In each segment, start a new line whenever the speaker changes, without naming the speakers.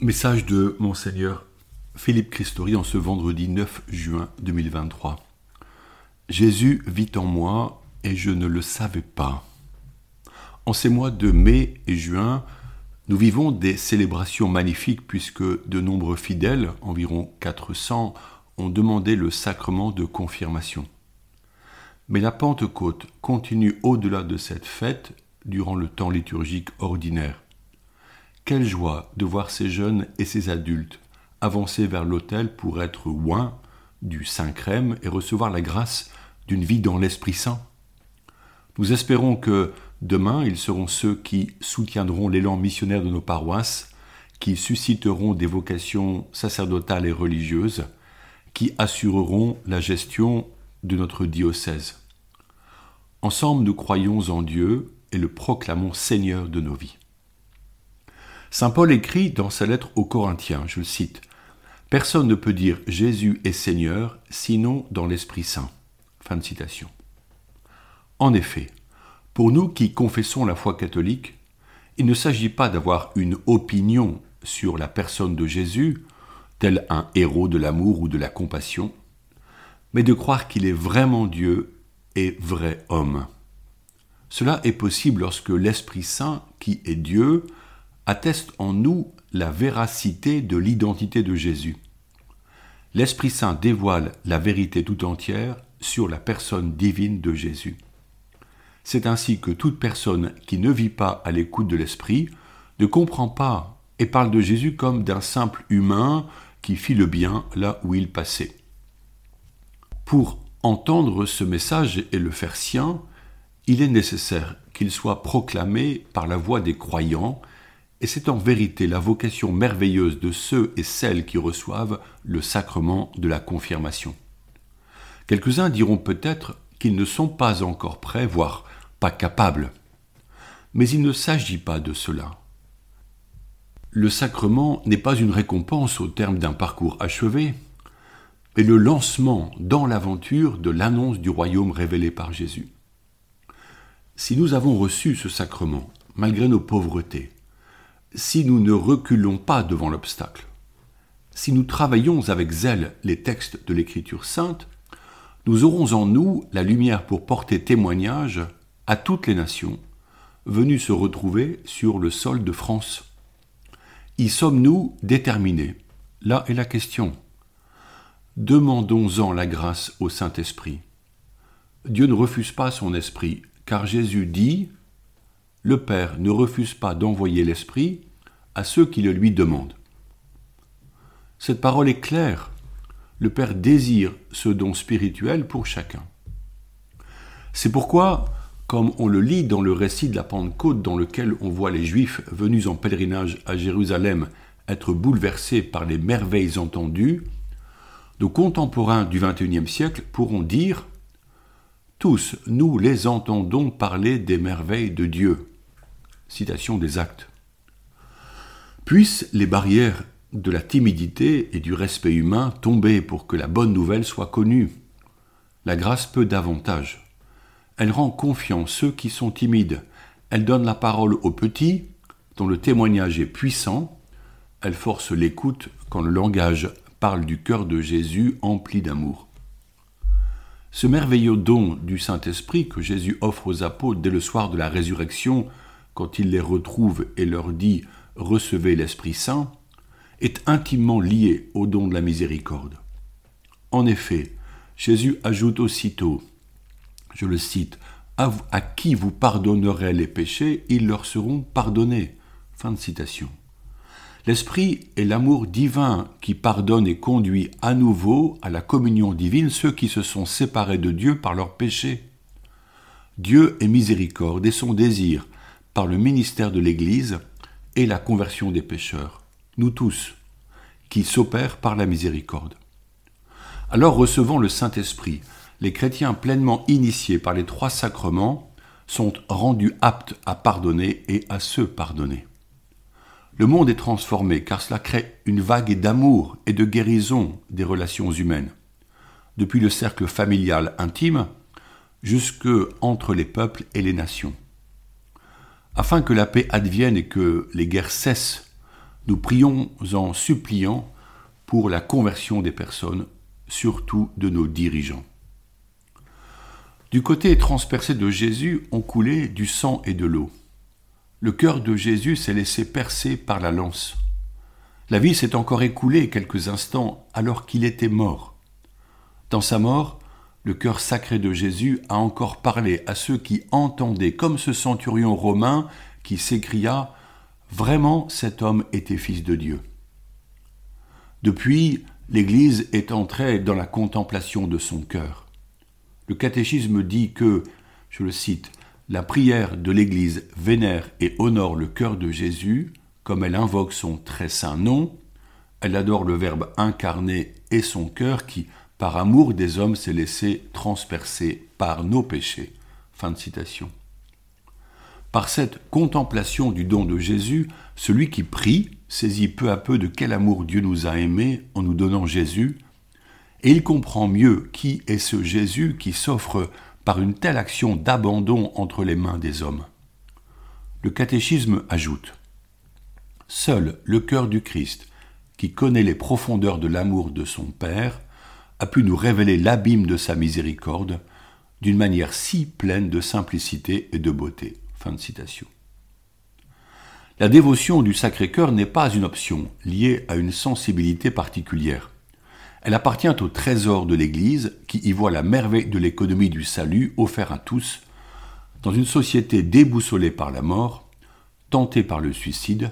Message de Monseigneur Philippe Christori en ce vendredi 9 juin 2023. Jésus vit en moi et je ne le savais pas. En ces mois de mai et juin, nous vivons des célébrations magnifiques puisque de nombreux fidèles, environ 400, ont demandé le sacrement de confirmation. Mais la Pentecôte continue au-delà de cette fête durant le temps liturgique ordinaire. Quelle joie de voir ces jeunes et ces adultes avancer vers l'autel pour être oints du Saint-Crème et recevoir la grâce d'une vie dans l'Esprit Saint. Nous espérons que demain, ils seront ceux qui soutiendront l'élan missionnaire de nos paroisses, qui susciteront des vocations sacerdotales et religieuses, qui assureront la gestion de notre diocèse. Ensemble, nous croyons en Dieu et le proclamons Seigneur de nos vies. Saint Paul écrit dans sa lettre aux Corinthiens, je le cite, Personne ne peut dire Jésus est Seigneur sinon dans l'Esprit Saint. Fin citation. En effet, pour nous qui confessons la foi catholique, il ne s'agit pas d'avoir une opinion sur la personne de Jésus, tel un héros de l'amour ou de la compassion, mais de croire qu'il est vraiment Dieu et vrai homme. Cela est possible lorsque l'Esprit Saint, qui est Dieu, atteste en nous la véracité de l'identité de Jésus. L'Esprit Saint dévoile la vérité tout entière sur la personne divine de Jésus. C'est ainsi que toute personne qui ne vit pas à l'écoute de l'Esprit ne comprend pas et parle de Jésus comme d'un simple humain qui fit le bien là où il passait. Pour entendre ce message et le faire sien, il est nécessaire qu'il soit proclamé par la voix des croyants et c'est en vérité la vocation merveilleuse de ceux et celles qui reçoivent le sacrement de la confirmation. Quelques-uns diront peut-être qu'ils ne sont pas encore prêts, voire pas capables. Mais il ne s'agit pas de cela. Le sacrement n'est pas une récompense au terme d'un parcours achevé, mais le lancement dans l'aventure de l'annonce du royaume révélé par Jésus. Si nous avons reçu ce sacrement, malgré nos pauvretés, si nous ne reculons pas devant l'obstacle, si nous travaillons avec zèle les textes de l'Écriture sainte, nous aurons en nous la lumière pour porter témoignage à toutes les nations venues se retrouver sur le sol de France. Y sommes-nous déterminés? Là est la question. Demandons-en la grâce au Saint-Esprit. Dieu ne refuse pas son esprit, car Jésus dit le Père ne refuse pas d'envoyer l'Esprit à ceux qui le lui demandent. Cette parole est claire. Le Père désire ce don spirituel pour chacun. C'est pourquoi, comme on le lit dans le récit de la Pentecôte dans lequel on voit les Juifs venus en pèlerinage à Jérusalem être bouleversés par les merveilles entendues, nos contemporains du XXIe siècle pourront dire tous, nous les entendons parler des merveilles de Dieu. Citation des actes. Puissent les barrières de la timidité et du respect humain tomber pour que la bonne nouvelle soit connue. La grâce peut davantage. Elle rend confiant ceux qui sont timides. Elle donne la parole aux petits, dont le témoignage est puissant. Elle force l'écoute quand le langage parle du cœur de Jésus empli d'amour. Ce merveilleux don du Saint-Esprit que Jésus offre aux apôtres dès le soir de la résurrection, quand il les retrouve et leur dit Recevez l'Esprit Saint, est intimement lié au don de la miséricorde. En effet, Jésus ajoute aussitôt, je le cite, à, qui vous pardonnerez les péchés, ils leur seront pardonnés. L'Esprit est l'amour divin qui pardonne et conduit à nouveau à la communion divine ceux qui se sont séparés de Dieu par leur péché. Dieu est miséricorde et son désir, par le ministère de l'Église, est la conversion des pécheurs, nous tous, qui s'opère par la miséricorde. Alors recevant le Saint-Esprit, les chrétiens pleinement initiés par les trois sacrements sont rendus aptes à pardonner et à se pardonner. Le monde est transformé car cela crée une vague d'amour et de guérison des relations humaines, depuis le cercle familial intime jusque entre les peuples et les nations. Afin que la paix advienne et que les guerres cessent, nous prions en suppliant pour la conversion des personnes, surtout de nos dirigeants. Du côté transpercé de Jésus ont coulé du sang et de l'eau. Le cœur de Jésus s'est laissé percer par la lance. La vie s'est encore écoulée quelques instants alors qu'il était mort. Dans sa mort, le cœur sacré de Jésus a encore parlé à ceux qui entendaient, comme ce centurion romain qui s'écria Vraiment cet homme était fils de Dieu. Depuis, l'Église est entrée dans la contemplation de son cœur. Le catéchisme dit que, je le cite, la prière de l'Église vénère et honore le cœur de Jésus, comme elle invoque son très saint nom, elle adore le Verbe incarné et son cœur qui, par amour des hommes, s'est laissé transpercer par nos péchés. Fin de citation. Par cette contemplation du don de Jésus, celui qui prie saisit peu à peu de quel amour Dieu nous a aimés en nous donnant Jésus, et il comprend mieux qui est ce Jésus qui s'offre par une telle action d'abandon entre les mains des hommes. Le catéchisme ajoute Seul le cœur du Christ, qui connaît les profondeurs de l'amour de son Père, a pu nous révéler l'abîme de sa miséricorde d'une manière si pleine de simplicité et de beauté. La dévotion du Sacré-Cœur n'est pas une option liée à une sensibilité particulière. Elle appartient au trésor de l'Église qui y voit la merveille de l'économie du salut offert à tous dans une société déboussolée par la mort, tentée par le suicide,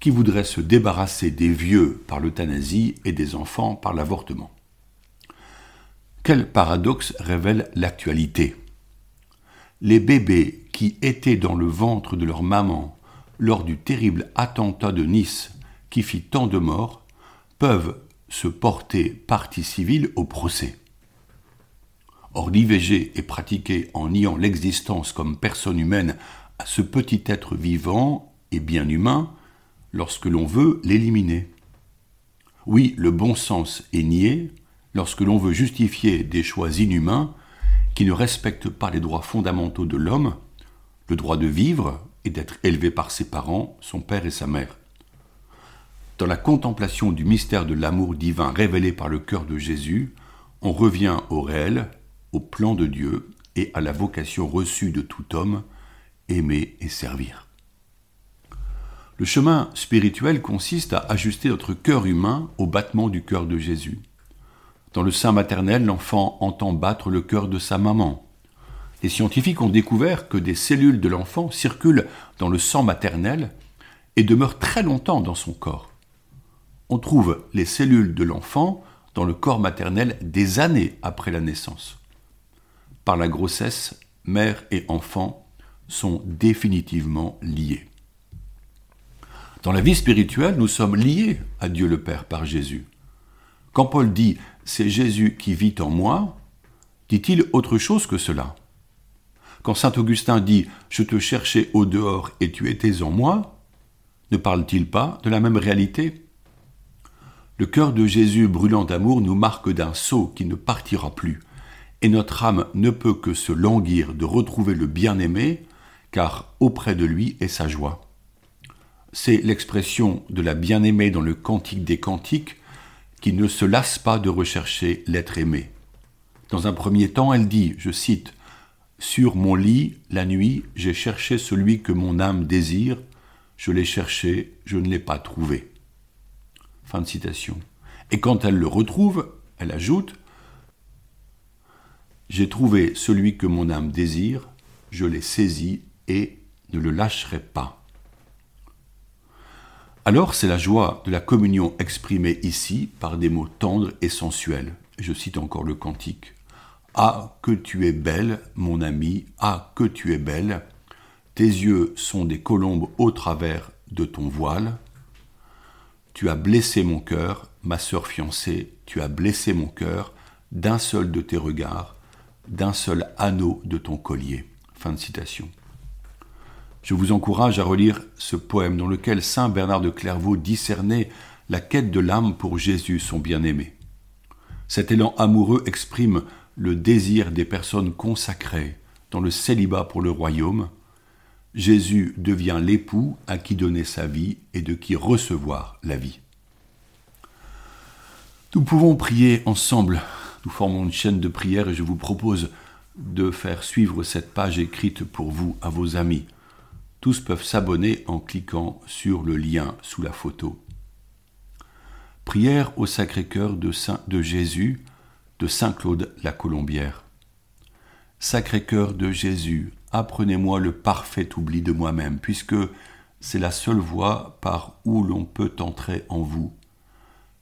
qui voudrait se débarrasser des vieux par l'euthanasie et des enfants par l'avortement. Quel paradoxe révèle l'actualité? Les bébés qui étaient dans le ventre de leur maman lors du terrible attentat de Nice qui fit tant de morts, peuvent se porter partie civile au procès. Or l'IVG est pratiqué en niant l'existence comme personne humaine à ce petit être vivant et bien humain lorsque l'on veut l'éliminer. Oui, le bon sens est nié lorsque l'on veut justifier des choix inhumains qui ne respectent pas les droits fondamentaux de l'homme, le droit de vivre, et d'être élevé par ses parents, son père et sa mère. Dans la contemplation du mystère de l'amour divin révélé par le cœur de Jésus, on revient au réel, au plan de Dieu et à la vocation reçue de tout homme, aimer et servir. Le chemin spirituel consiste à ajuster notre cœur humain au battement du cœur de Jésus. Dans le sein maternel, l'enfant entend battre le cœur de sa maman. Les scientifiques ont découvert que des cellules de l'enfant circulent dans le sang maternel et demeurent très longtemps dans son corps. On trouve les cellules de l'enfant dans le corps maternel des années après la naissance. Par la grossesse, mère et enfant sont définitivement liés. Dans la vie spirituelle, nous sommes liés à Dieu le Père par Jésus. Quand Paul dit C'est Jésus qui vit en moi, dit-il autre chose que cela quand saint Augustin dit Je te cherchais au dehors et tu étais en moi, ne parle-t-il pas de la même réalité? Le cœur de Jésus brûlant d'amour nous marque d'un sceau qui ne partira plus, et notre âme ne peut que se languir de retrouver le bien-aimé, car auprès de lui est sa joie. C'est l'expression de la bien-aimée dans le Cantique des Cantiques qui ne se lasse pas de rechercher l'être aimé. Dans un premier temps, elle dit, je cite, sur mon lit, la nuit, j'ai cherché celui que mon âme désire, je l'ai cherché, je ne l'ai pas trouvé. Fin de citation. Et quand elle le retrouve, elle ajoute J'ai trouvé celui que mon âme désire, je l'ai saisi et ne le lâcherai pas. Alors c'est la joie de la communion exprimée ici par des mots tendres et sensuels. Je cite encore le cantique. Ah, que tu es belle, mon ami, ah, que tu es belle. Tes yeux sont des colombes au travers de ton voile. Tu as blessé mon cœur, ma sœur fiancée, tu as blessé mon cœur d'un seul de tes regards, d'un seul anneau de ton collier. Fin de citation. Je vous encourage à relire ce poème dans lequel saint Bernard de Clairvaux discernait la quête de l'âme pour Jésus, son bien-aimé. Cet élan amoureux exprime le désir des personnes consacrées dans le célibat pour le royaume, Jésus devient l'époux à qui donner sa vie et de qui recevoir la vie. Nous pouvons prier ensemble. Nous formons une chaîne de prière et je vous propose de faire suivre cette page écrite pour vous à vos amis. Tous peuvent s'abonner en cliquant sur le lien sous la photo. Prière au Sacré-Cœur de, de Jésus de Saint Claude la Colombière. Sacré-Cœur de Jésus, apprenez-moi le parfait oubli de moi-même, puisque c'est la seule voie par où l'on peut entrer en vous.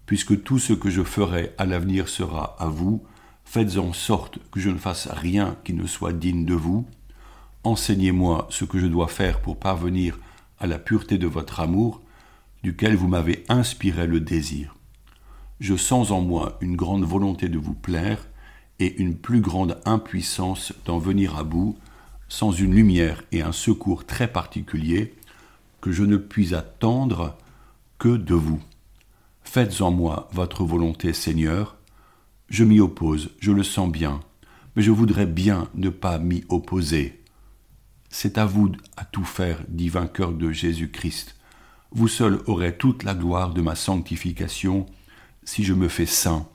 Puisque tout ce que je ferai à l'avenir sera à vous, faites en sorte que je ne fasse rien qui ne soit digne de vous. Enseignez-moi ce que je dois faire pour parvenir à la pureté de votre amour, duquel vous m'avez inspiré le désir. Je sens en moi une grande volonté de vous plaire et une plus grande impuissance d'en venir à bout, sans une lumière et un secours très particuliers que je ne puis attendre que de vous. Faites en moi votre volonté, Seigneur. Je m'y oppose, je le sens bien, mais je voudrais bien ne pas m'y opposer. C'est à vous à tout faire, dit vainqueur de Jésus-Christ. Vous seul aurez toute la gloire de ma sanctification si je me fais saint.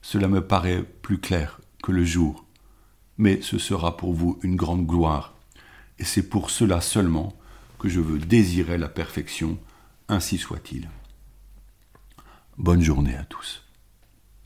Cela me paraît plus clair que le jour, mais ce sera pour vous une grande gloire, et c'est pour cela seulement que je veux désirer la perfection, ainsi soit-il. Bonne journée à tous.